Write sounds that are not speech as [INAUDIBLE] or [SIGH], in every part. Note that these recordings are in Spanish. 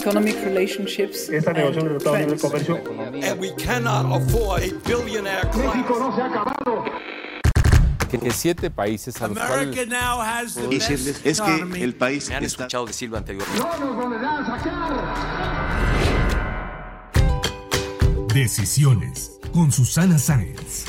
Economic relationships Esta negociación del Tratado de Libre Comercio And we cannot afford a billionaire class. no se ha acabado. que, siete países a los America cuales now has the decirles best es que el país Me han está escuchado decirlo anteriormente. No nos volverán a sacar. Decisiones con Susana Sáenz.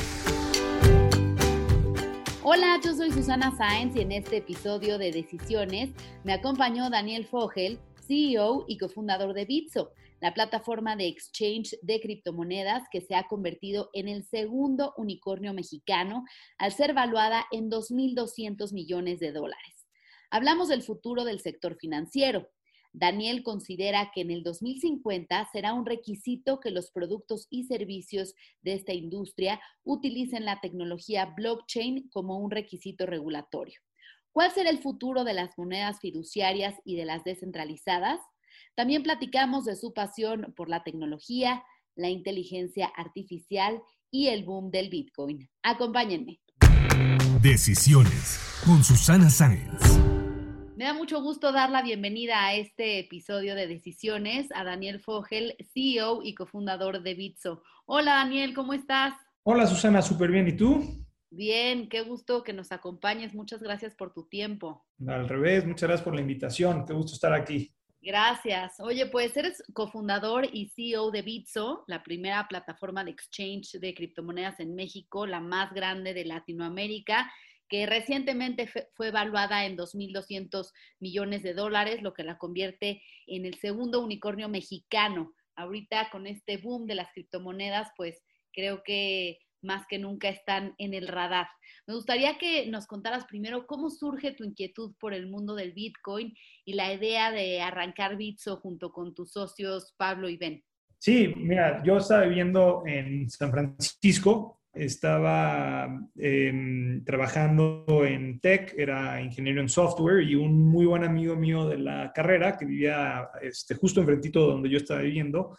Hola, yo soy Susana Sáenz y en este episodio de Decisiones me acompañó Daniel Fogel, CEO y cofundador de Bitso, la plataforma de exchange de criptomonedas que se ha convertido en el segundo unicornio mexicano al ser valuada en 2.200 millones de dólares. Hablamos del futuro del sector financiero. Daniel considera que en el 2050 será un requisito que los productos y servicios de esta industria utilicen la tecnología blockchain como un requisito regulatorio. ¿Cuál será el futuro de las monedas fiduciarias y de las descentralizadas? También platicamos de su pasión por la tecnología, la inteligencia artificial y el boom del Bitcoin. Acompáñenme. Decisiones con Susana Sáenz. Me da mucho gusto dar la bienvenida a este episodio de Decisiones a Daniel Fogel, CEO y cofundador de Bitso. Hola Daniel, ¿cómo estás? Hola Susana, súper bien. ¿Y tú? Bien, qué gusto que nos acompañes. Muchas gracias por tu tiempo. Al revés, muchas gracias por la invitación. Qué gusto estar aquí. Gracias. Oye, pues eres cofundador y CEO de Bitso, la primera plataforma de exchange de criptomonedas en México, la más grande de Latinoamérica, que recientemente fue evaluada en 2.200 millones de dólares, lo que la convierte en el segundo unicornio mexicano. Ahorita con este boom de las criptomonedas, pues creo que más que nunca están en el radar. Me gustaría que nos contaras primero cómo surge tu inquietud por el mundo del Bitcoin y la idea de arrancar Bitso junto con tus socios Pablo y Ben. Sí, mira, yo estaba viviendo en San Francisco, estaba em, trabajando en tech, era ingeniero en software y un muy buen amigo mío de la carrera que vivía este, justo enfrentito de donde yo estaba viviendo,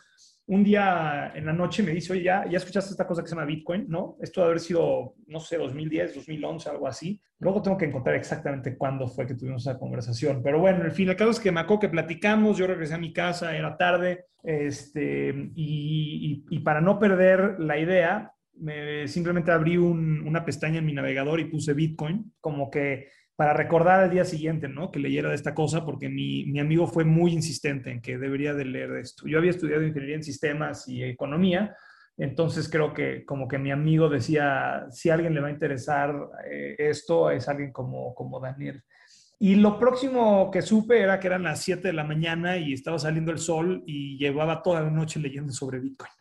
un día en la noche me dice, oye, ¿ya, ya escuchaste esta cosa que se llama Bitcoin? ¿No? Esto debe haber sido, no sé, 2010, 2011, algo así. Luego tengo que encontrar exactamente cuándo fue que tuvimos esa conversación. Pero bueno, en fin, el caso es que me acuerdo que platicamos, yo regresé a mi casa, era tarde, este, y, y- para no perder la idea, me, simplemente abrí un- una pestaña en mi navegador y puse Bitcoin, como que para recordar al día siguiente, ¿no? Que leyera de esta cosa, porque mi, mi amigo fue muy insistente en que debería de leer esto. Yo había estudiado ingeniería en sistemas y economía, entonces creo que como que mi amigo decía, si alguien le va a interesar eh, esto, es alguien como, como Daniel. Y lo próximo que supe era que eran las 7 de la mañana y estaba saliendo el sol y llevaba toda la noche leyendo sobre Bitcoin.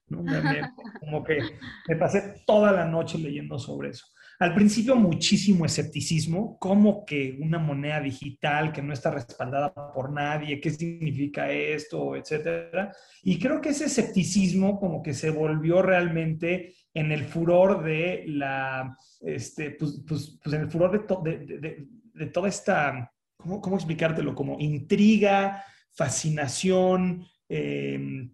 como que me pasé toda la noche leyendo sobre eso. Al principio muchísimo escepticismo, como que una moneda digital que no está respaldada por nadie, qué significa esto, etcétera. Y creo que ese escepticismo como que se volvió realmente en el furor de la, este, pues, pues, pues en el furor de, de- de- de toda esta, ¿cómo, cómo explicártelo? Como intriga, fascinación, eh,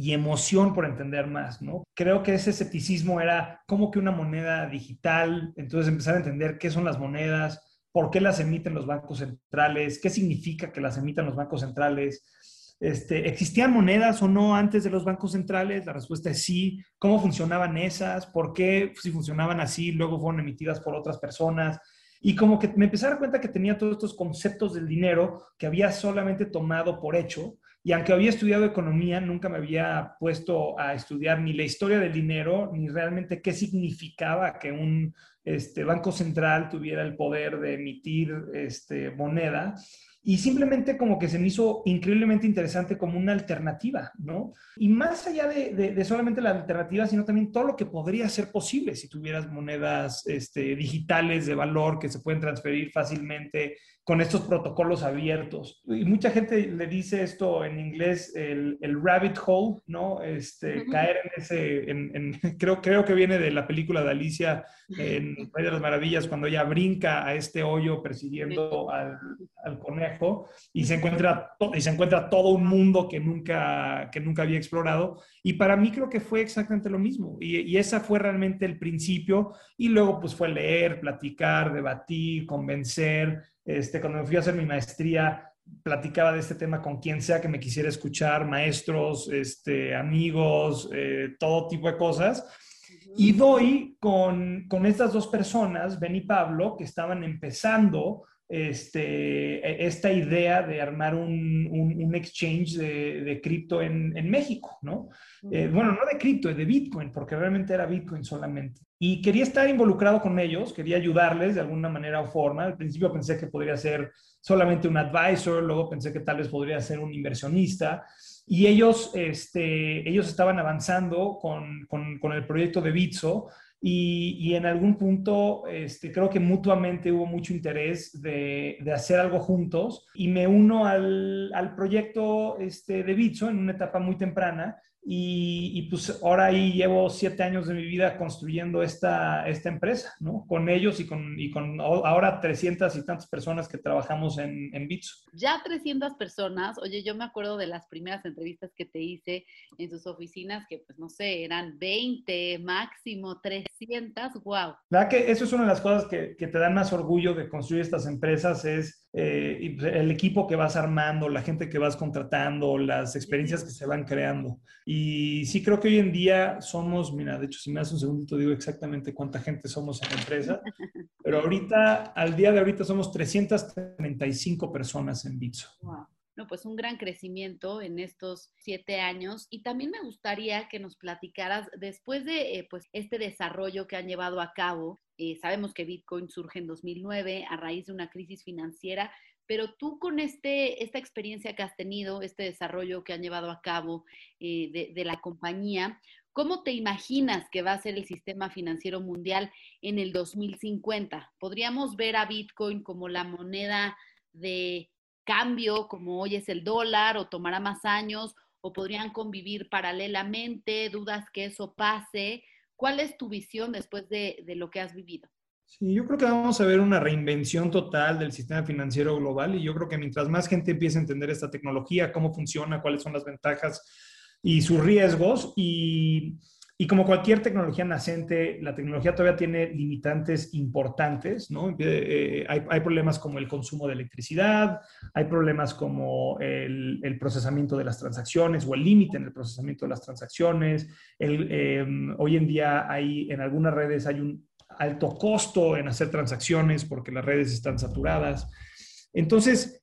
y emoción por entender más, ¿no? Creo que ese escepticismo era como que una moneda digital, entonces empezar a entender qué son las monedas, por qué las emiten los bancos centrales, qué significa que las emitan los bancos centrales, este, ¿existían monedas o no antes de los bancos centrales? La respuesta es sí. ¿Cómo funcionaban esas? ¿Por qué si funcionaban así luego fueron emitidas por otras personas? Y como que me empecé a dar cuenta que tenía todos estos conceptos del dinero que había solamente tomado por hecho y aunque había estudiado economía, nunca me había puesto a estudiar ni la historia del dinero, ni realmente qué significaba que un este, banco central tuviera el poder de emitir este, moneda. y simplemente como que se me hizo increíblemente interesante como una alternativa, ¿no? Y más allá de, solamente la alternativa, sino también todo lo que podría ser posible si tuvieras monedas este, digitales de valor que se pueden transferir fácilmente con estos protocolos abiertos. Y mucha gente le dice esto en inglés, el, el rabbit hole, ¿no? Este, Caer en ese, en, [LAUGHS] creo, creo que viene de la película de Alicia en [LAUGHS] País de las Maravillas, cuando ella brinca a este hoyo persiguiendo al, al conejo y se, encuentra y se encuentra todo un mundo que nunca, que nunca había explorado. Y para mí creo que fue exactamente lo mismo. Y, y esa fue realmente el principio. Y luego pues fue leer, platicar, debatir, convencer este, cuando me fui a hacer mi maestría, platicaba de este tema con quien sea que me quisiera escuchar, maestros, este, amigos, eh, todo tipo de cosas. Y doy con, con, estas dos personas, Ben y Pablo, que estaban empezando este, e, esta idea de armar un, un, exchange de, de cripto en, en, México, ¿no? Eh, bueno, no de cripto, de Bitcoin, porque realmente era Bitcoin solamente. Y quería estar involucrado con ellos, quería ayudarles de alguna manera o forma. Al principio pensé que podría ser solamente un advisor, luego pensé que tal vez podría ser un inversionista. Y ellos, este, ellos estaban avanzando con, con, con el proyecto de Bitso y, en algún punto este, creo que mutuamente hubo mucho interés de, hacer algo juntos y me uno al, al proyecto este, de Bitso en una etapa muy temprana y, pues ahora ahí llevo siete años de mi vida construyendo esta, esta empresa, ¿no? Con ellos y con, y con ahora 300 y tantas personas que trabajamos en, en Bitso. Ya 300 personas, oye, yo me acuerdo de las primeras entrevistas que te hice en sus oficinas, que pues no sé, eran 20, máximo 300, wow. La que eso es una de las cosas que, que te dan más orgullo de construir estas empresas, es eh, el equipo que vas armando, la gente que vas contratando, las experiencias que se van creando. Y sí creo que hoy en día somos, mira, de hecho, si me das un segundito, digo exactamente cuánta gente somos en la empresa, [LAUGHS] pero ahorita, al día de ahorita, somos 335 personas en Bitso. Wow. No, pues un gran crecimiento en estos siete años. Y también me gustaría que nos platicaras, después de eh, pues, este desarrollo que han llevado a cabo, eh, sabemos que Bitcoin surge en 2009 a raíz de una crisis financiera, pero tú con este, esta experiencia que has tenido, este desarrollo que han llevado a cabo eh, de, de, la compañía, ¿cómo te imaginas que va a ser el sistema financiero mundial en el 2050? ¿Podríamos ver a Bitcoin como la moneda de cambio, como hoy es el dólar, o tomará más años, o podrían convivir paralelamente, dudas que eso pase? ¿Cuál es tu visión después de, lo que has vivido? Sí, yo creo que vamos a ver una reinvención total del sistema financiero global y yo creo que mientras más gente empiece a entender esta tecnología, cómo funciona, cuáles son las ventajas y sus riesgos y y como cualquier tecnología nacente, la tecnología todavía tiene limitantes importantes, ¿no? Eh, hay, problemas como el consumo de electricidad, hay problemas como el, procesamiento de las transacciones o el límite en el procesamiento de las transacciones. Em, hoy en día hay, en algunas redes hay un alto costo en hacer transacciones porque las redes están saturadas. Entonces,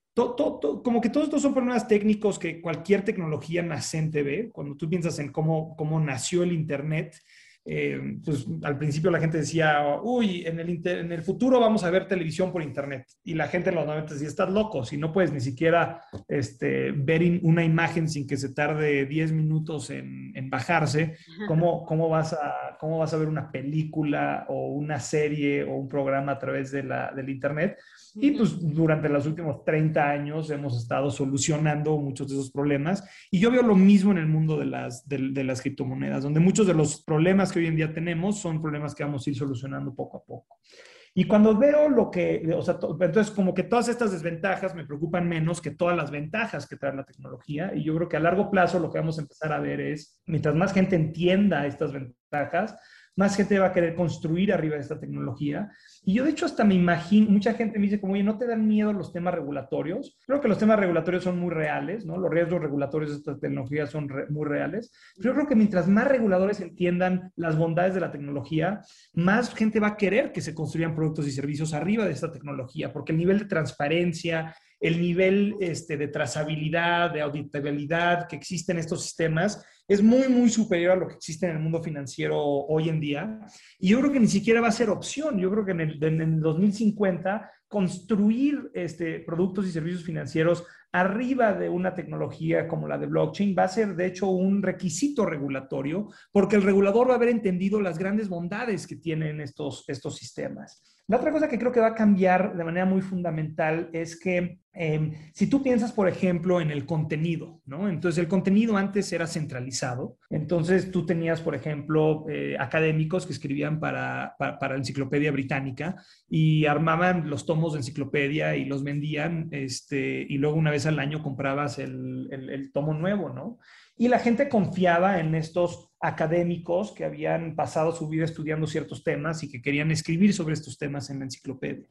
como que todos estos son problemas técnicos que cualquier tecnología nacente ve. Cuando tú piensas en cómo, cómo nació el Internet, eh, pues al principio la gente decía, uy, en el, en el futuro vamos a ver televisión por Internet. Y la gente en los 90 decía, estás loco, si no puedes ni siquiera este, ver una imagen sin que se tarde 10 minutos en, en bajarse, ¿cómo, cómo, vas a, ¿cómo vas a ver una película o una serie o un programa a través de la, del Internet? Y pues durante los últimos 30 años hemos estado solucionando muchos de esos problemas. Y yo veo lo mismo en el mundo de las, de, de las criptomonedas, donde muchos de los problemas que hoy en día tenemos son problemas que vamos a ir solucionando poco a poco. Y cuando veo lo que, o sea, entonces como que todas estas desventajas me preocupan menos que todas las ventajas que trae la tecnología. Y yo creo que a largo plazo lo que vamos a empezar a ver es, mientras más gente entienda estas ventajas, más gente va a querer construir arriba de esta tecnología. Y yo de hecho hasta me imagino, mucha gente me dice como, oye, ¿no te dan miedo los temas regulatorios? Creo que los temas regulatorios son muy reales, ¿no? Los riesgos regulatorios de esta tecnología son muy reales. Pero yo creo que mientras más reguladores entiendan las bondades de la tecnología, más gente va a querer que se construyan productos y servicios arriba de esta tecnología, porque el nivel de transparencia, el nivel este, de trazabilidad, de auditabilidad que existe en estos sistemas es muy, muy superior a lo que existe en el mundo financiero hoy en día. Y yo creo que ni siquiera va a ser opción. Yo creo que en el, en el 2050 construir este, productos y servicios financieros arriba de una tecnología como la de blockchain va a ser, de hecho, un requisito regulatorio, porque el regulador va a haber entendido las grandes bondades que tienen estos, estos sistemas. La otra cosa que creo que va a cambiar de manera muy fundamental es que em, si tú piensas, por ejemplo, en el contenido, ¿no? Entonces, el contenido antes era centralizado. Entonces, tú tenías, por ejemplo, eh, académicos que escribían para, para, la enciclopedia británica y armaban los tomos de enciclopedia y los vendían, este, y luego una vez al año comprabas el, el tomo nuevo, ¿no? Y la gente confiaba en estos académicos que habían pasado su vida estudiando ciertos temas y que querían escribir sobre estos temas en la enciclopedia.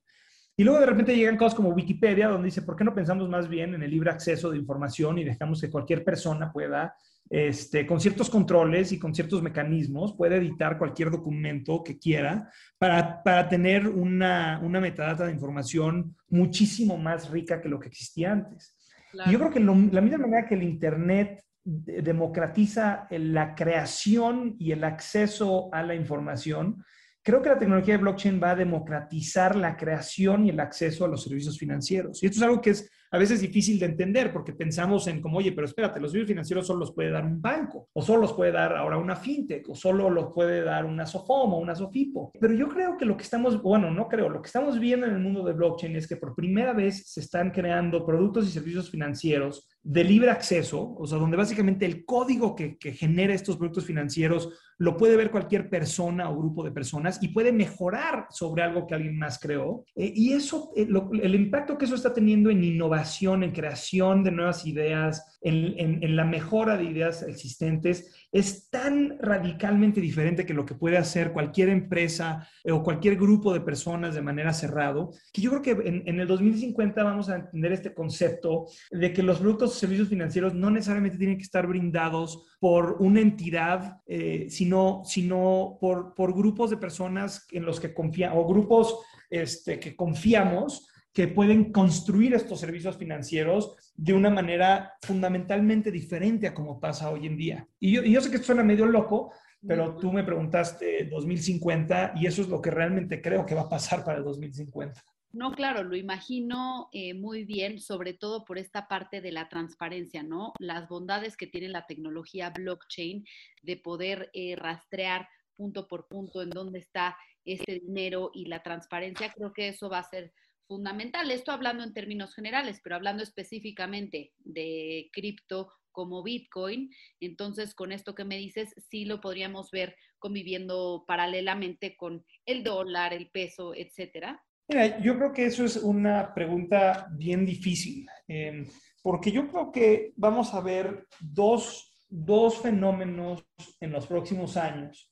Y luego de repente llegan cosas como Wikipedia, donde dice, ¿por qué no pensamos más bien en el libre acceso de información y dejamos que cualquier persona pueda, este, con ciertos controles y con ciertos mecanismos, pueda editar cualquier documento que quiera para, para tener una, una, metadata de información muchísimo más rica que lo que existía antes? Y yo creo que la misma manera que el Internet democratiza la creación y el acceso a la información, creo que la tecnología de blockchain va a democratizar la creación y el acceso a los servicios financieros. Y esto es algo que es a veces difícil de entender porque pensamos en como, oye, pero espérate, los servicios financieros solo los puede dar un banco, o solo los puede dar ahora una fintech, o solo los puede dar una SOFOM o una SOFIPO. Pero yo creo que lo que estamos, bueno, no creo, lo que estamos viendo en el mundo de blockchain es que por primera vez se están creando productos y servicios financieros de libre acceso, o sea, donde básicamente el código que, que genera estos productos financieros lo puede ver cualquier persona o grupo de personas y puede mejorar sobre algo que alguien más creó. Eh, y eso, eh, el impacto que eso está teniendo en innovación, en creación de nuevas ideas, en, la mejora de ideas existentes, es tan radicalmente diferente que lo que puede hacer cualquier empresa eh, o cualquier grupo de personas de manera cerrado, que yo creo que en, en el 2050 vamos a entender este concepto de que los productos y servicios financieros no necesariamente tienen que estar brindados por una entidad, eh, sino, sino por, por, grupos de personas en los que confiamos, o grupos este, que confiamos que pueden construir estos servicios financieros de una manera fundamentalmente diferente a como pasa hoy en día. Y yo, y yo sé que esto suena medio loco, pero tú me preguntaste 2050 y eso es lo que realmente creo que va a pasar para el 2050. No, claro, lo imagino eh, muy bien, sobre todo por esta parte de la transparencia, ¿no? Las bondades que tiene la tecnología blockchain de poder eh, rastrear punto por punto en dónde está este dinero y la transparencia, creo que eso va a ser fundamental. Esto hablando en términos generales, pero hablando específicamente de cripto como Bitcoin, entonces con esto que me dices, sí lo podríamos ver conviviendo paralelamente con el dólar, el peso, etcétera. Mira, yo creo que eso es una pregunta bien difícil, eh, porque yo creo que vamos a ver dos, dos, fenómenos en los próximos años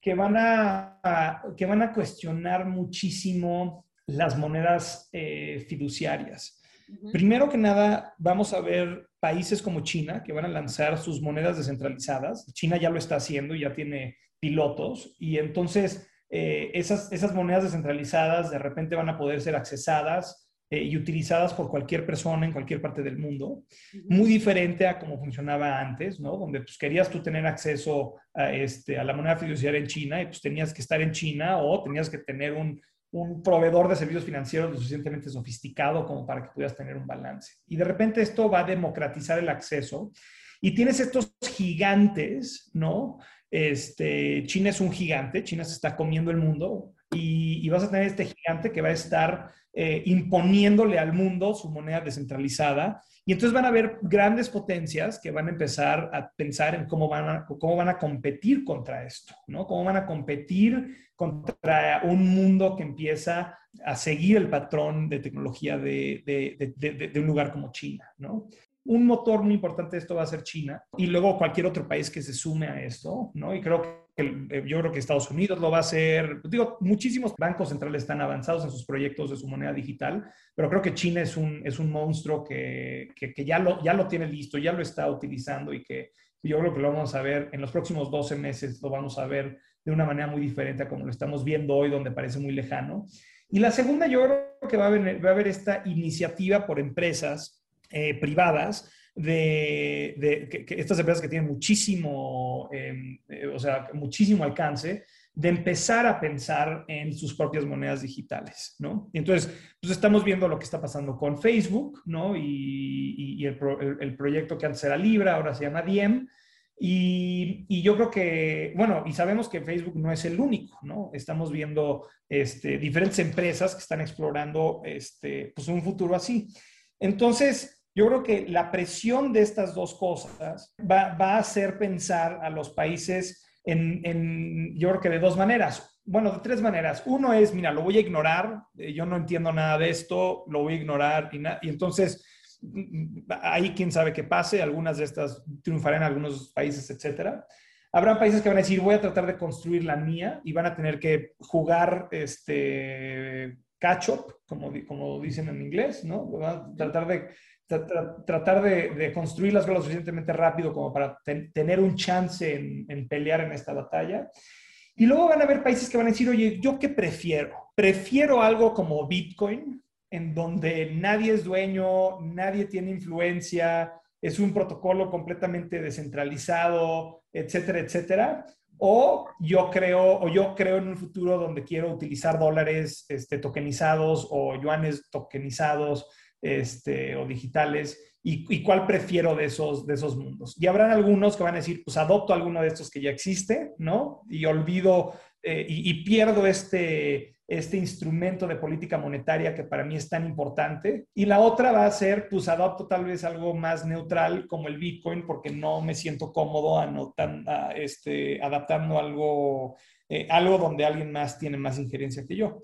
que van a, que van a cuestionar muchísimo las monedas eh, fiduciarias. Primero que nada, vamos a ver países como China que van a lanzar sus monedas descentralizadas. China ya lo está haciendo, ya tiene pilotos y entonces eh, esas, esas monedas descentralizadas de repente van a poder ser accesadas eh, y utilizadas por cualquier persona en cualquier parte del mundo, muy diferente a como funcionaba antes, ¿no? Donde pues, querías tú tener acceso a, este, a la moneda fiduciaria en China y pues tenías que estar en China o tenías que tener un, un proveedor de servicios financieros lo suficientemente sofisticado como para que pudieras tener un balance. Y de repente esto va a democratizar el acceso y tienes estos gigantes, ¿no? Este, China es un gigante, China se está comiendo el mundo y, vas a tener este gigante que va a estar eh, imponiéndole al mundo su moneda descentralizada. Y entonces van a haber grandes potencias que van a empezar a pensar en cómo van a, cómo van a competir contra esto, ¿no? Cómo van a competir contra un mundo que empieza a seguir el patrón de tecnología de, de, de un lugar como China, ¿no? un motor muy importante de esto va a ser China y luego cualquier otro país que se sume a esto, ¿no? Y creo que eh, yo creo que Estados Unidos lo va a hacer. Digo, muchísimos bancos centrales están avanzados en sus proyectos de su moneda digital, pero creo que China es un, es un monstruo que, que, ya, lo, ya lo tiene listo, ya lo está utilizando y que yo creo que lo vamos a ver en los próximos 12 meses, lo vamos a ver de una manera muy diferente a como lo estamos viendo hoy, donde parece muy lejano. Y la segunda, yo creo que va a haber, va a haber esta iniciativa por empresas eh, privadas de, que, estas empresas que tienen muchísimo, em, eh, o sea, muchísimo alcance, de empezar a pensar en sus propias monedas digitales, ¿no? Entonces, pues estamos viendo lo que está pasando con Facebook, ¿no? Y, el, proyecto que antes era Libra, ahora se llama Diem. Y, y, yo creo que, bueno, y sabemos que Facebook no es el único, ¿no? Estamos viendo este, diferentes empresas que están explorando este, pues un futuro así. Entonces, yo creo que la presión de estas dos cosas va, a hacer pensar a los países en, yo creo que de dos maneras. Bueno, de tres maneras. Uno es, mira, lo voy a ignorar, eh, yo no entiendo nada de esto, lo voy a ignorar y, entonces mm, ahí quién sabe qué pase, algunas de estas triunfarán en algunos países, etcétera. Habrá países que van a decir, voy a tratar de construir la mía y van a tener que jugar este catch up, como, como dicen en inglés, ¿no? Van a tratar de tratar de, construir las cosas lo suficientemente rápido como para tener un chance en, pelear en esta batalla. Y luego van a haber países que van a decir, oye, ¿yo qué prefiero? Prefiero algo como Bitcoin, en donde nadie es dueño, nadie tiene influencia, es un protocolo completamente descentralizado, etcétera, etcétera. O yo creo, o yo creo en un futuro donde quiero utilizar dólares este, tokenizados o yuanes tokenizados este, o digitales y, cuál prefiero de esos, de esos mundos. Y habrán algunos que van a decir, pues adopto alguno de estos que ya existe, ¿no? Y olvido eh, y, pierdo este, este instrumento de política monetaria que para mí es tan importante. Y la otra va a ser, pues adopto tal vez algo más neutral como el Bitcoin porque no me siento cómodo este, adaptando algo, eh, algo donde alguien más tiene más injerencia que yo.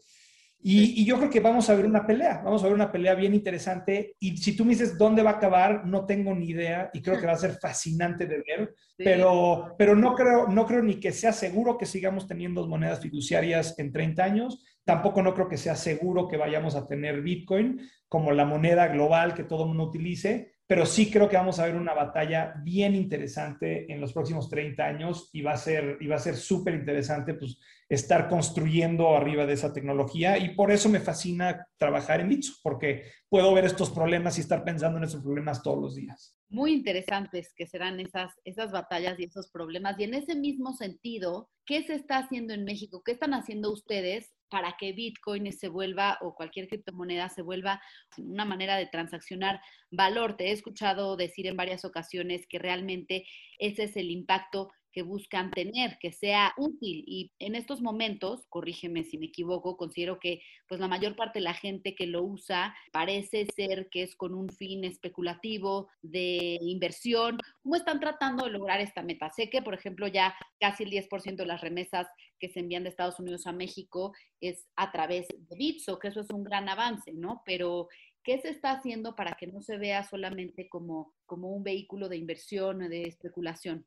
Y, yo creo que vamos a ver una pelea, vamos a ver una pelea bien interesante. Y si tú me dices dónde va a acabar, no tengo ni idea y creo que va a ser fascinante de ver, pero, pero no, creo, no creo ni que sea seguro que sigamos teniendo monedas fiduciarias en 30 años, tampoco no creo que sea seguro que vayamos a tener Bitcoin como la moneda global que todo el mundo utilice, pero sí creo que vamos a ver una batalla bien interesante en los próximos 30 años y va a ser y súper interesante pues estar construyendo arriba de esa tecnología y por eso me fascina trabajar en Bitso porque puedo ver estos problemas y estar pensando en esos problemas todos los días. Muy interesantes que serán esas esas batallas y esos problemas y en ese mismo sentido, ¿qué se está haciendo en México? ¿Qué están haciendo ustedes para que Bitcoin se vuelva o cualquier criptomoneda se vuelva una manera de transaccionar valor. Te he escuchado decir en varias ocasiones que realmente ese es el impacto que buscan tener, que sea útil. Y en estos momentos, corrígeme si me equivoco, considero que pues la mayor parte de la gente que lo usa parece ser que es con un fin especulativo de inversión. ¿Cómo están tratando de lograr esta meta? Sé que, por ejemplo, ya casi el 10% de las remesas que se envían de Estados Unidos a México es a través de Bitso, que eso es un gran avance, ¿no? Pero ¿qué se está haciendo para que no se vea solamente como, como un vehículo de inversión o de especulación?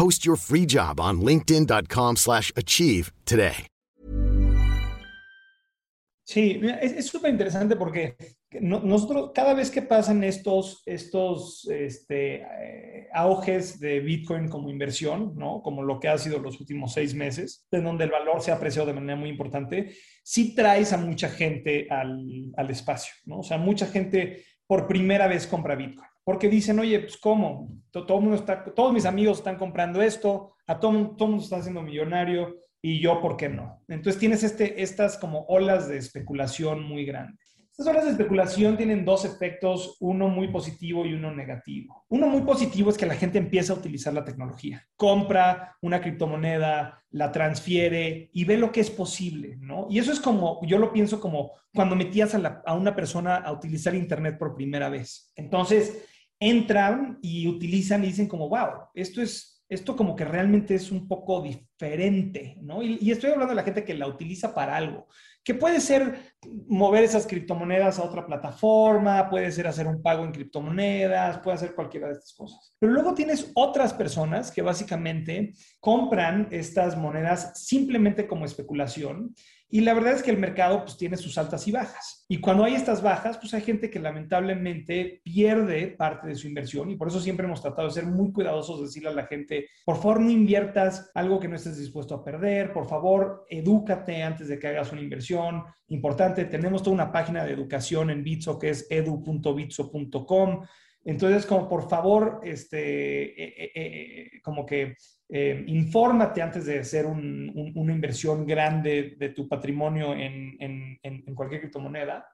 Post your free job on linkedin.com slash achieve today. Sí, es súper interesante porque nosotros, cada vez que pasan estos, estos este, eh, auges de Bitcoin como inversión, ¿no? Como lo que ha sido los últimos seis meses, en donde el valor se ha apreciado de manera muy importante, sí traes a mucha gente al, al espacio, ¿no? O sea, mucha gente por primera vez compra Bitcoin. Porque dicen, oye, pues cómo, todo, mundo está, todos mis amigos están comprando esto, a todo, todo mundo está haciendo millonario y yo, ¿por qué no? Entonces tienes este, estas como olas de especulación muy grandes. Estas olas de especulación tienen dos efectos, uno muy positivo y uno negativo. Uno muy positivo es que la gente empieza a utilizar la tecnología, compra una criptomoneda, la transfiere y ve lo que es posible, ¿no? Y eso es como, yo lo pienso como cuando metías a, a una persona a utilizar Internet por primera vez. Entonces, entran y utilizan y dicen como, wow, esto es esto como que realmente es un poco diferente, ¿no? Y, estoy hablando de la gente que la utiliza para algo que puede ser mover esas criptomonedas a otra plataforma, puede ser hacer un pago en criptomonedas, puede hacer cualquiera de estas cosas. Pero luego tienes otras personas que básicamente compran estas monedas simplemente como especulación Y la verdad es que el mercado pues tiene sus altas y bajas. Y cuando hay estas bajas, pues hay gente que lamentablemente pierde parte de su inversión y por eso siempre hemos tratado de ser muy cuidadosos, de decirle a la gente, por favor no inviertas algo que no estés dispuesto a perder, por favor edúcate antes de que hagas una inversión. Importante, tenemos toda una página de educación en Bitso que es edu.bitso.com. Entonces, como por favor, este, eh, eh, eh, como que infórmate antes de hacer una inversión grande de tu patrimonio en, en, cualquier criptomoneda.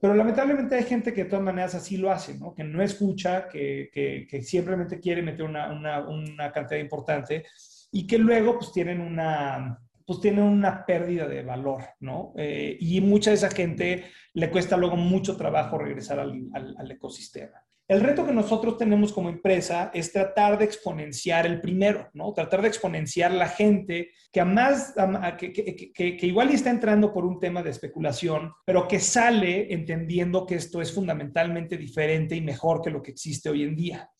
Pero lamentablemente hay gente que de todas maneras así lo hace, ¿no? Que no escucha, que, que, simplemente quiere meter una, una, cantidad importante y que luego pues tienen una, pues tienen una pérdida de valor, ¿no? y mucha de esa gente le cuesta luego mucho trabajo regresar al, al ecosistema. El reto que nosotros tenemos como empresa es tratar de exponenciar el primero, ¿no? Tratar de exponenciar la gente que, a más, que, que, igual está entrando por un tema de especulación, pero que sale entendiendo que esto es fundamentalmente diferente y mejor que lo que existe hoy en día.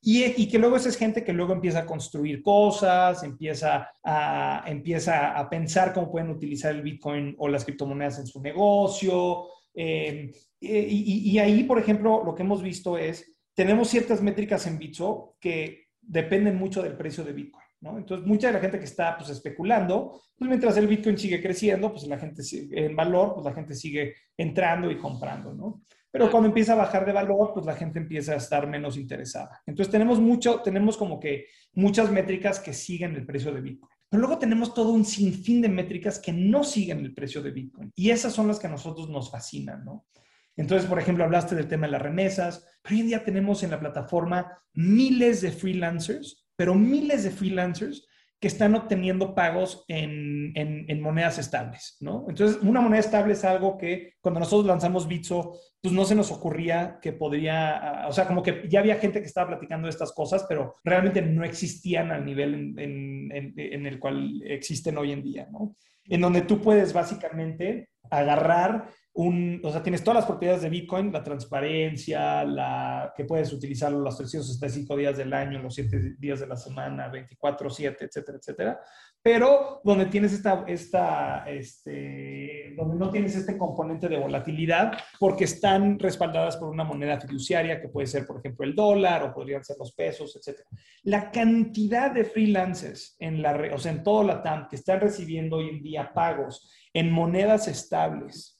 Y, y, que luego esa es gente que luego empieza a construir cosas, empieza a, empieza a pensar cómo pueden utilizar el Bitcoin o las criptomonedas en su negocio, eh, y, ahí, por ejemplo, lo que hemos visto es, tenemos ciertas métricas en Bitso que dependen mucho del precio de Bitcoin. ¿no? Entonces, mucha de la gente que está pues, especulando, pues mientras el Bitcoin sigue creciendo, pues la gente en valor, pues la gente sigue entrando y comprando, ¿no? Pero cuando empieza a bajar de valor, pues la gente empieza a estar menos interesada. Entonces, tenemos mucho, tenemos como que muchas métricas que siguen el precio de Bitcoin. Pero luego tenemos todo un sinfín de métricas que no siguen el precio de Bitcoin. Y esas son las que a nosotros nos fascinan, ¿no? Entonces, por ejemplo, hablaste del tema de las remesas, pero hoy en día tenemos en la plataforma miles de freelancers, pero miles de freelancers que están obteniendo pagos en, en, monedas estables, ¿no? Entonces, una moneda estable es algo que cuando nosotros lanzamos Bitso, pues no se nos ocurría que podría, o sea, como que ya había gente que estaba platicando de estas cosas, pero realmente no existían al nivel en, en el cual existen hoy en día, ¿no? En donde tú puedes básicamente agarrar un, o sea, tienes todas las propiedades de Bitcoin, la transparencia, la que puedes utilizarlo los 365 días del año, los 7 días de la semana, 24, 7, etcétera, etcétera. Pero donde tienes esta, este, donde no tienes este componente de volatilidad, porque están respaldadas por una moneda fiduciaria que puede ser, por ejemplo, el dólar o podrían ser los pesos, etcétera. La cantidad de freelancers en la, o sea, en todo la TAM que están recibiendo hoy en día pagos en monedas estables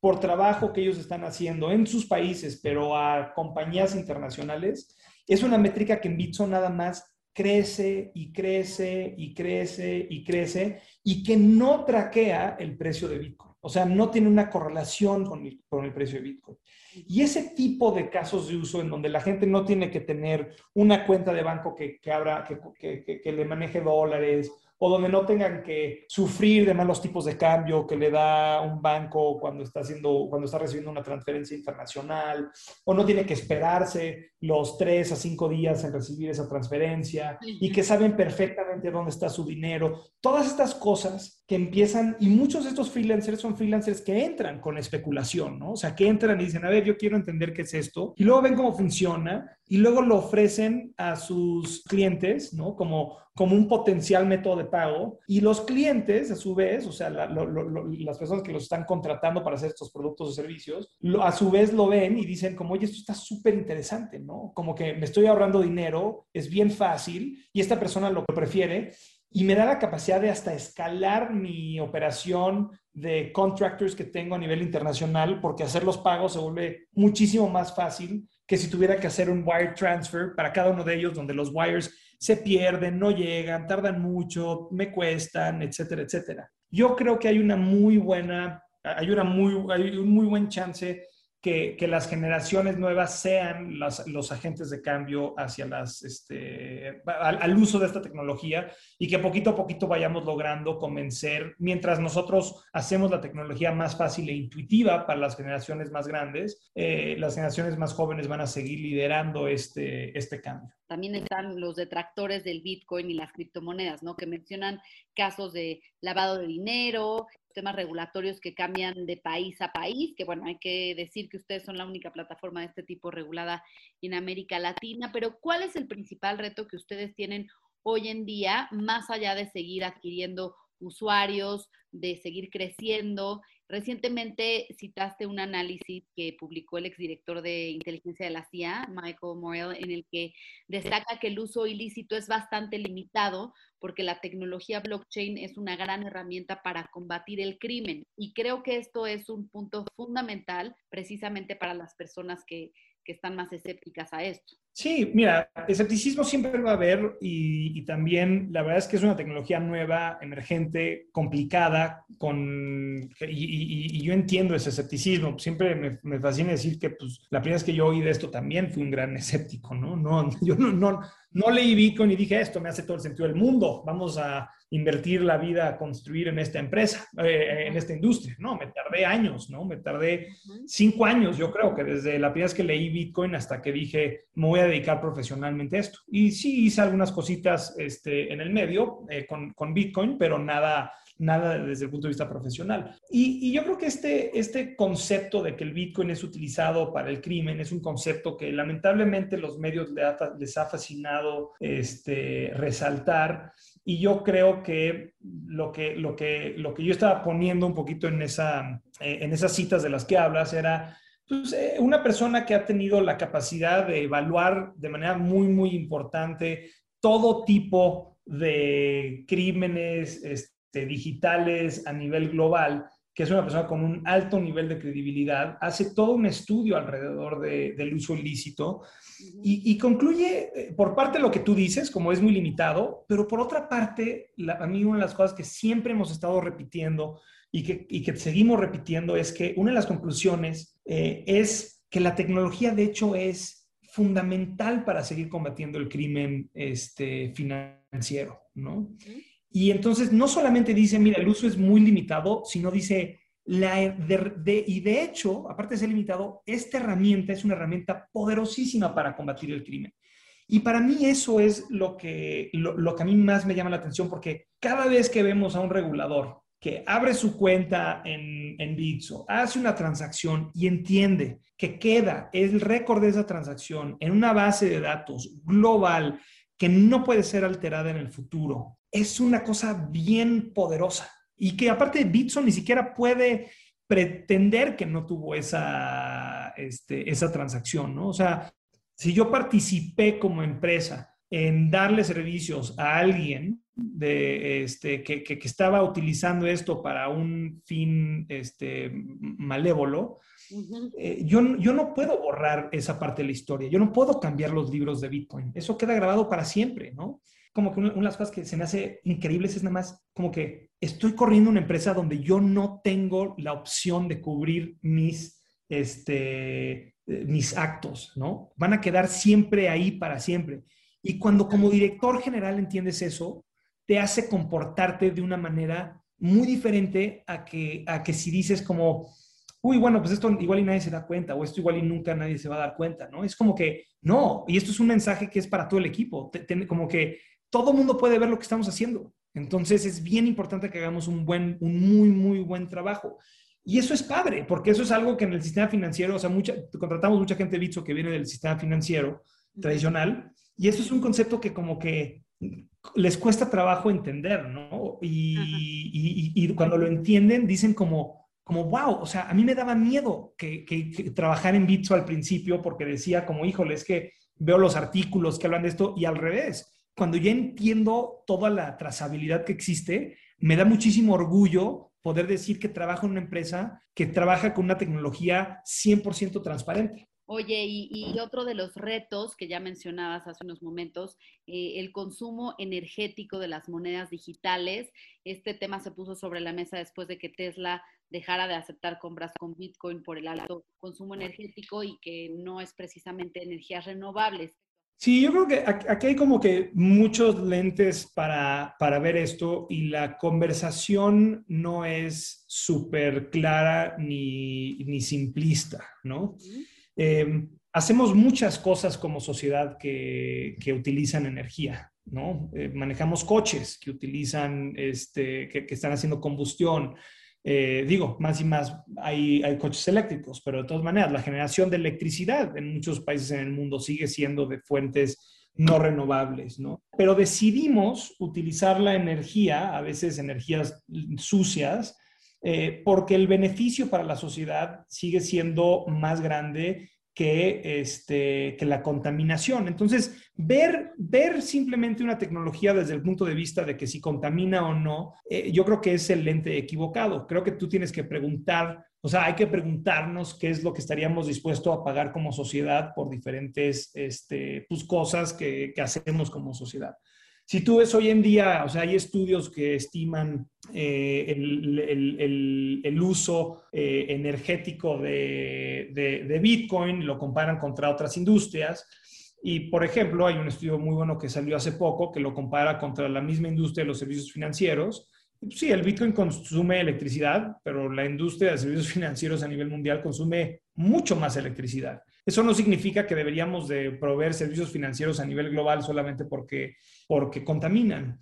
por trabajo que ellos están haciendo en sus países, pero a compañías internacionales, es una métrica que en Bitso nada más crece y crece y crece y crece y que no traquea el precio de Bitcoin. O sea, no tiene una correlación con el, precio de Bitcoin. Y ese tipo de casos de uso en donde la gente no tiene que tener una cuenta de banco que, que, abra, que, que le maneje dólares o donde no tengan que sufrir de malos tipos de cambio que le da un banco cuando está haciendo, cuando está recibiendo una transferencia internacional, o no tiene que esperarse los tres a cinco días en recibir esa transferencia y que saben perfectamente dónde está su dinero. Todas estas cosas que empiezan, y muchos de estos freelancers son freelancers que entran con especulación, ¿no? O sea, que entran y dicen, a ver, yo quiero entender qué es esto, y luego ven cómo funciona, y luego lo ofrecen a sus clientes, ¿no? Como como un potencial método de pago y los clientes, a su vez, o sea, las personas que los están contratando para hacer estos productos o servicios, a su vez lo ven y dicen como, oye, esto está súper interesante, ¿no? Como que me estoy ahorrando dinero, es bien fácil y esta persona lo prefiere y me da la capacidad de hasta escalar mi operación de contractors que tengo a nivel internacional porque hacer los pagos se vuelve muchísimo más fácil que si tuviera que hacer un wire transfer para cada uno de ellos donde los wires se pierden, no llegan, tardan mucho, me cuestan, etcétera, etcétera. Yo creo que hay una muy buena, hay, una muy, hay un muy buen chance que, las generaciones nuevas sean los agentes de cambio hacia las, este, al, uso de esta tecnología y que poquito a poquito vayamos logrando convencer, mientras nosotros hacemos la tecnología más fácil e intuitiva para las generaciones más grandes, eh, las generaciones más jóvenes van a seguir liderando este, este cambio. También están los detractores del Bitcoin y las criptomonedas, ¿no? Que mencionan casos de lavado de dinero, temas regulatorios que cambian de país a país, que bueno, hay que decir que ustedes son la única plataforma de este tipo regulada en América Latina, pero ¿cuál es el principal reto que ustedes tienen hoy en día, más allá de seguir adquiriendo usuarios, de seguir creciendo. Recientemente citaste un análisis que publicó el exdirector de inteligencia de la CIA, Michael Morell, en el que destaca que el uso ilícito es bastante limitado porque la tecnología blockchain es una gran herramienta para combatir el crimen. Y creo que esto es un punto fundamental precisamente para las personas que, que están más escépticas a esto. Sí, mira, escepticismo siempre va a haber y, también la verdad es que es una tecnología nueva, emergente, complicada, con, y, yo entiendo ese escepticismo. Siempre me, me, fascina decir que pues, la primera vez que yo oí de esto también fui un gran [LAUGHS] escéptico, ¿no? no yo no, no, no leí Bitcoin y dije, esto me hace todo el sentido del mundo, vamos a invertir la vida a construir en esta empresa, eh, en esta industria. No, me tardé años, ¿no? Me tardé cinco años, yo creo que desde la primera vez que leí Bitcoin hasta que dije, me voy a dedicar profesionalmente a esto. Y sí hice algunas cositas este, en el medio eh, con, con Bitcoin, pero nada nada desde el punto de vista profesional. Y, yo creo que este, este concepto de que el Bitcoin es utilizado para el crimen es un concepto que lamentablemente los medios les ha, fascinado este, resaltar. Y yo creo que lo que, lo, que lo que yo estaba poniendo un poquito en, esa, eh, en esas citas de las que hablas era pues, eh, una persona que ha tenido la capacidad de evaluar de manera muy, muy importante todo tipo de crímenes, este, digitales a nivel global, que es una persona con un alto nivel de credibilidad, hace todo un estudio alrededor del uso ilícito y, concluye, eh, por parte de lo que tú dices, como es muy limitado, pero por otra parte, a mí una de las cosas que siempre hemos estado repitiendo y que, que seguimos repitiendo es que una de las conclusiones eh, es que la tecnología, de hecho, es fundamental para seguir combatiendo el crimen este, financiero, ¿no? Y entonces no solamente dice, mira, el uso es muy limitado, sino dice, la, y de hecho, aparte de ser limitado, esta herramienta es una herramienta poderosísima para combatir el crimen. Y para mí eso es lo que, lo, que a mí más me llama la atención, porque cada vez que vemos a un regulador que abre su cuenta en, en Bitso, hace una transacción y entiende que queda el récord de esa transacción en una base de datos global que no puede ser alterada en el futuro es una cosa bien poderosa y que aparte Bitson ni siquiera puede pretender que no tuvo esa, este, esa transacción, ¿no? O sea, si yo participé como empresa en darle servicios a alguien de, este, que, que, estaba utilizando esto para un fin este, malévolo, eh, yo, yo no puedo borrar esa parte de la historia, yo no puedo cambiar los libros de Bitcoin, eso queda grabado para siempre, ¿no? como que una, de las cosas que se me hace increíbles es nada más como que estoy corriendo una empresa donde yo no tengo la opción de cubrir mis, este, mis actos, ¿no? Van a quedar siempre ahí para siempre. Y cuando como director general entiendes eso, te hace comportarte de una manera muy diferente a que, a que si dices como, uy, bueno, pues esto igual y nadie se da cuenta, o esto igual y nunca nadie se va a dar cuenta, ¿no? Es como que, no, y esto es un mensaje que es para todo el equipo, como que todo mundo puede ver lo que estamos haciendo. Entonces es bien importante que hagamos un buen, un muy, muy buen trabajo. Y eso es padre, porque eso es algo que en el sistema financiero, o sea, mucha, contratamos mucha gente de Bitso que viene del sistema financiero tradicional, y eso es un concepto que como que les cuesta trabajo entender, ¿no? Y, cuando lo entienden, dicen como, como, wow, o sea, a mí me daba miedo que, que trabajar en Bitso al principio porque decía como, híjole, es que veo los artículos que hablan de esto y al revés cuando ya entiendo toda la trazabilidad que existe, me da muchísimo orgullo poder decir que trabajo en una empresa que trabaja con una tecnología 100% transparente. Oye, y, otro de los retos que ya mencionabas hace unos momentos, eh, el consumo energético de las monedas digitales. Este tema se puso sobre la mesa después de que Tesla dejara de aceptar compras con Bitcoin por el alto consumo energético y que no es precisamente energías renovables. Sí, yo creo que aquí hay como que muchos lentes para, para ver esto y la conversación no es súper clara ni, ni, simplista, ¿no? Em, hacemos muchas cosas como sociedad que, utilizan energía, ¿no? Eh, manejamos coches que utilizan, este, que, están haciendo combustión. Eh, digo, más y más hay, coches eléctricos, pero de todas maneras, la generación de electricidad en muchos países en el mundo sigue siendo de fuentes no renovables, ¿no? Pero decidimos utilizar la energía, a veces energías sucias, eh, porque el beneficio para la sociedad sigue siendo más grande que, este, la contaminación. Entonces, ver, simplemente una tecnología desde el punto de vista de que si contamina o no, eh, yo creo que es el lente equivocado. Creo que tú tienes que preguntar, o sea, hay que preguntarnos qué es lo que estaríamos dispuestos a pagar como sociedad por diferentes este, pues, cosas que hacemos como sociedad. Si tú ves hoy en día, o sea, hay estudios que estiman eh, el, uso eh, energético de, Bitcoin, lo comparan contra otras industrias. Y, por ejemplo, hay un estudio muy bueno que salió hace poco que lo compara contra la misma industria de los servicios financieros. Sí, el Bitcoin consume electricidad, pero la industria de servicios [LAUGHS] financieros a nivel mundial consume mucho más electricidad. Eso no significa que deberíamos de proveer servicios financieros a nivel global solamente porque porque contaminan.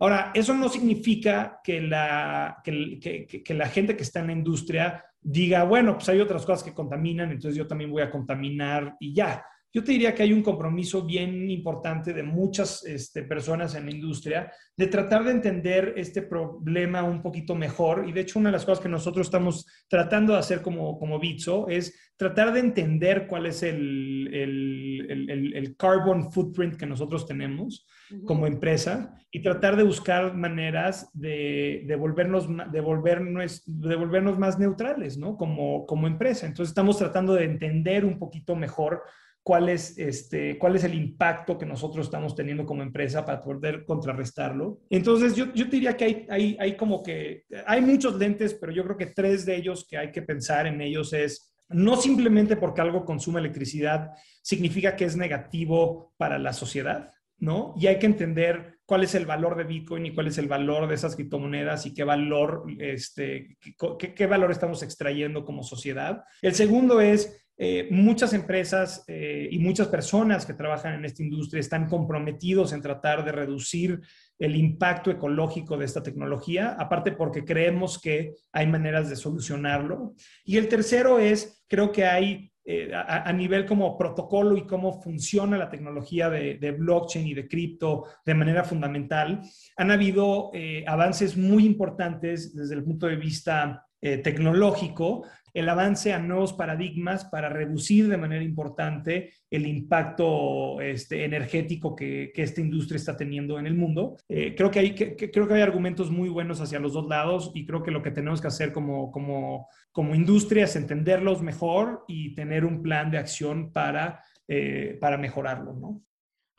Ahora, eso no significa que la, que, la gente que está en la industria diga, bueno, pues hay otras cosas que contaminan, entonces yo también voy a contaminar y ya. Yo te diría que hay un compromiso bien importante de muchas este, personas en la industria de tratar de entender este problema un poquito mejor. Y de hecho, una de las cosas que nosotros estamos tratando de hacer como, como Bitso es tratar de entender cuál es el, el, el carbon footprint que nosotros tenemos como empresa y tratar de buscar maneras de, de, volvernos, de, volvernos, de volvernos más neutrales, ¿no? Como, como empresa. Entonces estamos tratando de entender un poquito mejor cuál es, este, cuál es el impacto que nosotros estamos teniendo como empresa para poder contrarrestarlo. Entonces, yo, yo diría que hay, hay, hay, como que, hay muchos lentes, pero yo creo que tres de ellos que hay que pensar en ellos es, no simplemente porque algo consume electricidad significa que es negativo para la sociedad. ¿no? Y hay que entender cuál es el valor de Bitcoin y cuál es el valor de esas criptomonedas y qué valor, este, qué, valor estamos extrayendo como sociedad. El segundo es, eh, muchas empresas eh, y muchas personas que trabajan en esta industria están comprometidos en tratar de reducir el impacto ecológico de esta tecnología, aparte porque creemos que hay maneras de solucionarlo. Y el tercero es, creo que hay eh, a, nivel como protocolo y cómo funciona la tecnología de, blockchain y de cripto de manera fundamental, han habido eh, avances muy importantes desde el punto de vista eh, tecnológico, el avance a nuevos paradigmas para reducir de manera importante el impacto este, energético que, esta industria está teniendo en el mundo. Eh, creo, que hay, creo que hay argumentos muy buenos hacia los dos lados y creo que lo que tenemos que hacer como, como, como industria es entenderlos mejor y tener un plan de acción para, eh, para mejorarlo, ¿no?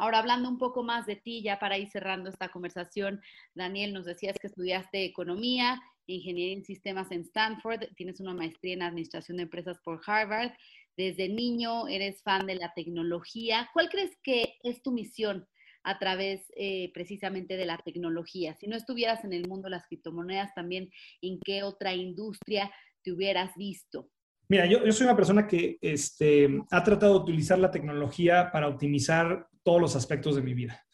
Ahora, hablando un poco más de ti, ya para ir cerrando esta conversación, Daniel, nos decías que estudiaste economía, ingeniería en sistemas en Stanford, tienes una maestría en administración de empresas por Harvard. Desde niño eres fan de la tecnología. ¿Cuál crees que es tu misión a través eh, precisamente de la tecnología? Si no estuvieras en el mundo de las criptomonedas, también en qué otra industria te hubieras visto. Mira, yo, soy una persona que este, ha tratado de utilizar la tecnología para optimizar todos los aspectos de mi vida.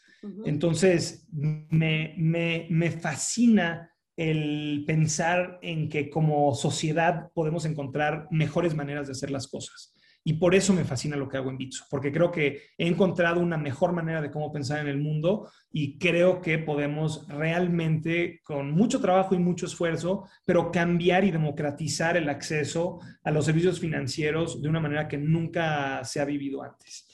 Entonces, me, me, me fascina el pensar en que como sociedad podemos encontrar mejores maneras de hacer las cosas. Y por eso me fascina lo que hago en Bitso, porque creo que he encontrado una mejor manera de cómo pensar en el mundo y creo que podemos realmente, con mucho trabajo y mucho esfuerzo, pero cambiar y democratizar el acceso a los servicios financieros de una manera que nunca se ha vivido antes.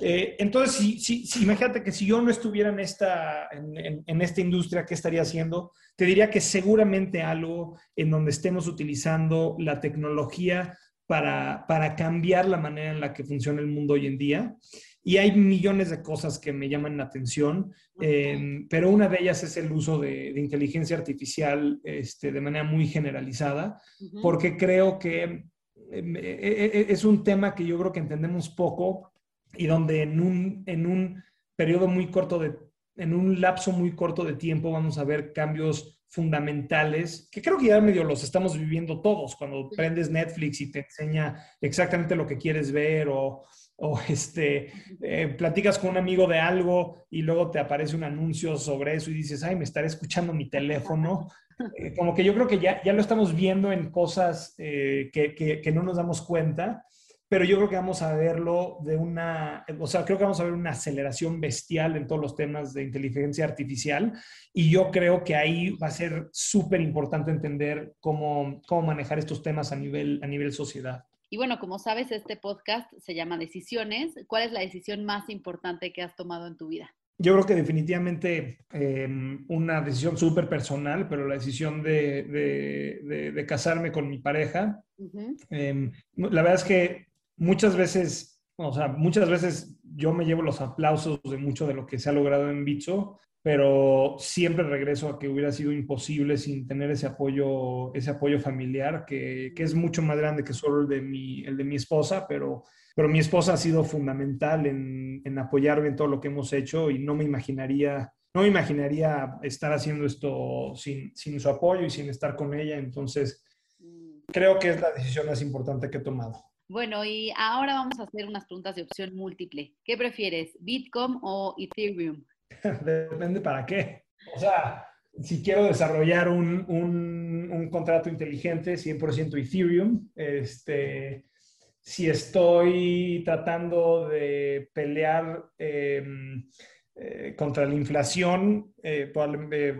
Eh, entonces, si, imagínate que si yo no estuviera en esta, en, esta industria, ¿qué estaría haciendo? Te diría que seguramente algo en donde estemos utilizando la tecnología para, para cambiar la manera en la que funciona el mundo hoy en día. Y hay millones de cosas que me llaman la atención, em, pero una de ellas es el uso de, inteligencia artificial este, de manera muy generalizada, porque creo que em, e, e, e, es un tema que yo creo que entendemos poco y donde en un, en un periodo muy corto de, en un lapso muy corto de tiempo vamos a ver cambios fundamentales, que creo que ya medio los estamos viviendo todos, cuando prendes Netflix y te enseña exactamente lo que quieres ver o, o este, eh, platicas con un amigo de algo y luego te aparece un anuncio sobre eso y dices, ay, me estaré escuchando mi teléfono. Eh, como que yo creo que ya, ya lo estamos viendo en cosas eh, que, que, que, no nos damos cuenta pero yo creo que vamos a verlo de una, o sea, creo que vamos a ver una aceleración bestial en todos los temas de inteligencia artificial y yo creo que ahí va a ser súper importante entender cómo, cómo manejar estos temas a nivel, a nivel sociedad. Y bueno, como sabes, este podcast se llama Decisiones. ¿Cuál es la decisión más importante que has tomado en tu vida? Yo creo que definitivamente eh, una decisión súper personal, pero la decisión de, de, de, casarme con mi pareja. eh, la verdad es que muchas veces, o sea, muchas veces yo me llevo los aplausos de mucho de lo que se ha logrado en Bitso, pero siempre regreso a que hubiera sido imposible sin tener ese apoyo, ese apoyo familiar, que, que es mucho más grande que solo el de mi, el de mi esposa, pero, pero mi esposa ha sido fundamental en, en apoyarme en todo lo que hemos hecho y no me imaginaría, no me imaginaría estar haciendo esto sin, sin su apoyo y sin estar con ella, entonces creo que es la decisión más importante que he tomado. Bueno, y ahora vamos a hacer unas preguntas de opción múltiple. ¿Qué prefieres, Bitcoin o Ethereum? [LAUGHS] Depende para qué. O sea, si quiero desarrollar un, un, un contrato inteligente, 100% Ethereum, este, si estoy tratando de pelear eh, eh, contra la inflación, eh,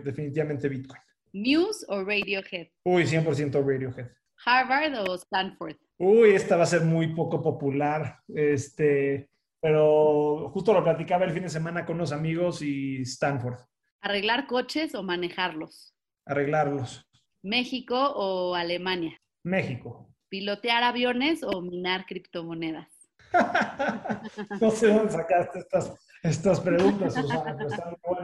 definitivamente Bitcoin. ¿Muse o Radiohead? Uy, 100% Radiohead. ¿Harvard o Stanford? Uy, esta va a ser muy poco popular. Este, pero justo lo platicaba el fin de semana con unos amigos y Stanford. ¿Arreglar coches o manejarlos? Arreglarlos. ¿México o Alemania? México. ¿Pilotear aviones o minar criptomonedas? [LAUGHS] no sé dónde sacaste estas, estas preguntas, Susana, pero están muy buenas.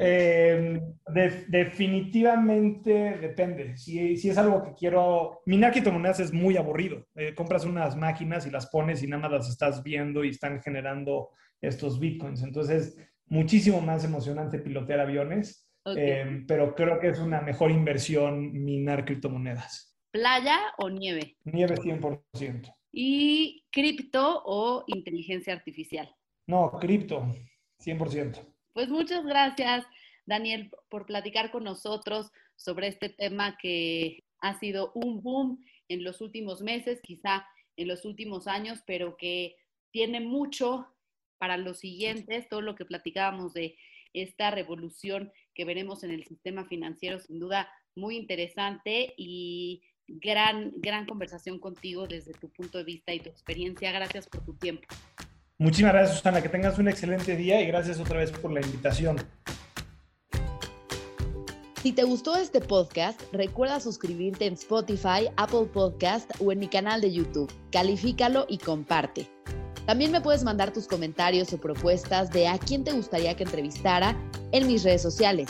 Eh, de, definitivamente depende. Si, si, es algo que quiero. Minar criptomonedas es muy aburrido. Eh, compras unas máquinas y las pones y nada más las estás viendo y están generando estos bitcoins. Entonces, muchísimo más emocionante pilotear aviones. Okay. Eh, pero creo que es una mejor inversión minar criptomonedas. ¿Playa o nieve? Nieve 100%. ¿Y cripto o inteligencia artificial? No, cripto, 100%. Pues muchas gracias, Daniel, por platicar con nosotros sobre este tema que ha sido un boom en los últimos meses, quizá en los últimos años, pero que tiene mucho para los siguientes, todo lo que platicábamos de esta revolución que veremos en el sistema financiero, sin duda muy interesante y gran, gran conversación contigo desde tu punto de vista y tu experiencia. Gracias por tu tiempo. Muchísimas gracias, Susana. Que tengas un excelente día y gracias otra vez por la invitación. Si te gustó este podcast, recuerda suscribirte en Spotify, Apple Podcast o en mi canal de YouTube. Califícalo y comparte. También me puedes mandar tus comentarios o propuestas de a quién te gustaría que entrevistara en mis redes sociales.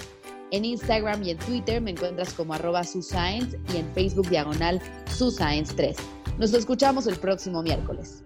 En Instagram y en Twitter me encuentras como arroba suscience y en Facebook diagonal suscience3. Nos escuchamos el próximo miércoles.